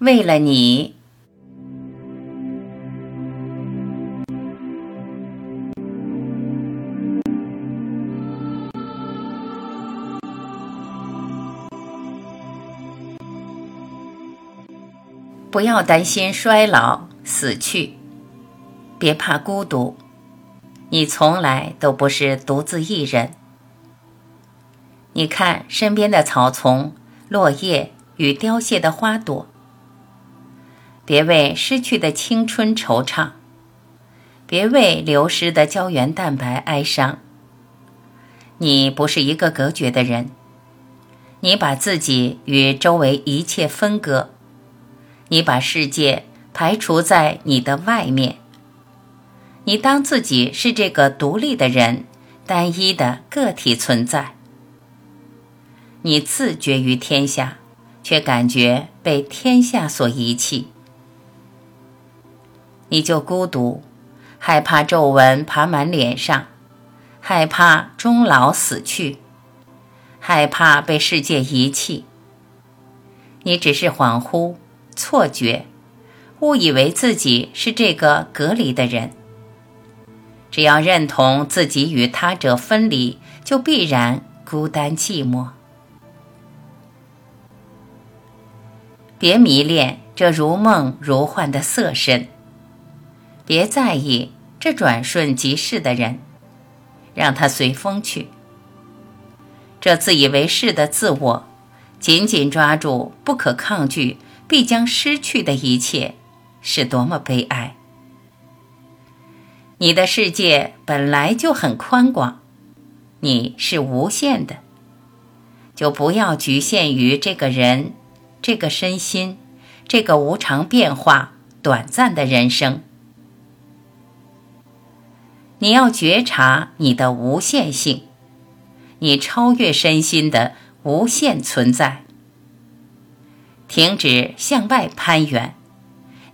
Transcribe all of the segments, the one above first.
为了你，不要担心衰老死去，别怕孤独，你从来都不是独自一人。你看身边的草丛、落叶与凋谢的花朵，别为失去的青春惆怅，别为流失的胶原蛋白哀伤。你不是一个隔绝的人，你把自己与周围一切分割，你把世界排除在你的外面，你当自己是这个独立的人，单一的个体存在。你自绝于天下，却感觉被天下所遗弃。你就孤独，害怕皱纹爬满脸上，害怕终老死去，害怕被世界遗弃。你只是恍惚、错觉，误以为自己是这个隔离的人。只要认同自己与他者分离，就必然孤单寂寞。别迷恋这如梦如幻的色身，别在意这转瞬即逝的人，让他随风去。这自以为是的自我，紧紧抓住不可抗拒、必将失去的一切，是多么悲哀！你的世界本来就很宽广，你是无限的，就不要局限于这个人。这个身心，这个无常变化、短暂的人生，你要觉察你的无限性，你超越身心的无限存在。停止向外攀援，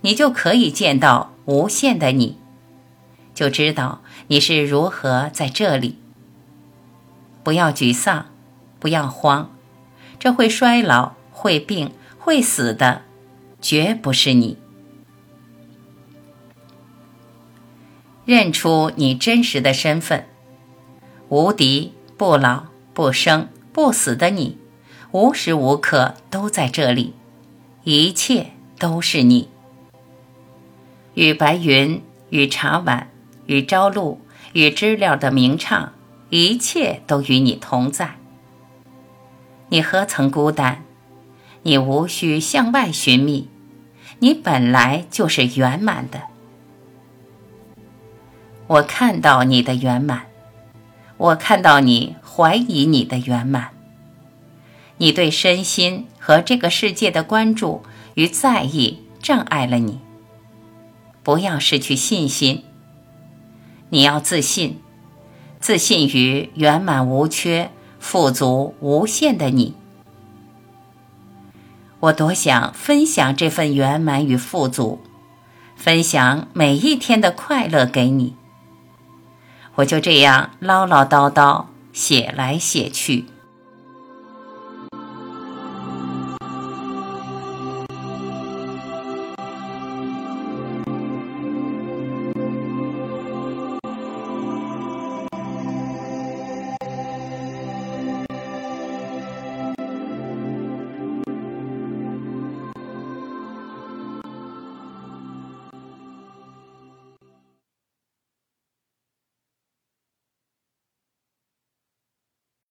你就可以见到无限的你，就知道你是如何在这里。不要沮丧，不要慌，这会衰老。会病会死的，绝不是你。认出你真实的身份，无敌、不老、不生、不死的你，无时无刻都在这里，一切都是你。与白云、与茶碗、与朝露、与知了的鸣唱，一切都与你同在。你何曾孤单？你无需向外寻觅，你本来就是圆满的。我看到你的圆满，我看到你怀疑你的圆满。你对身心和这个世界的关注与在意障碍了你。不要失去信心，你要自信，自信于圆满无缺、富足无限的你。我多想分享这份圆满与富足，分享每一天的快乐给你。我就这样唠唠叨叨写来写去。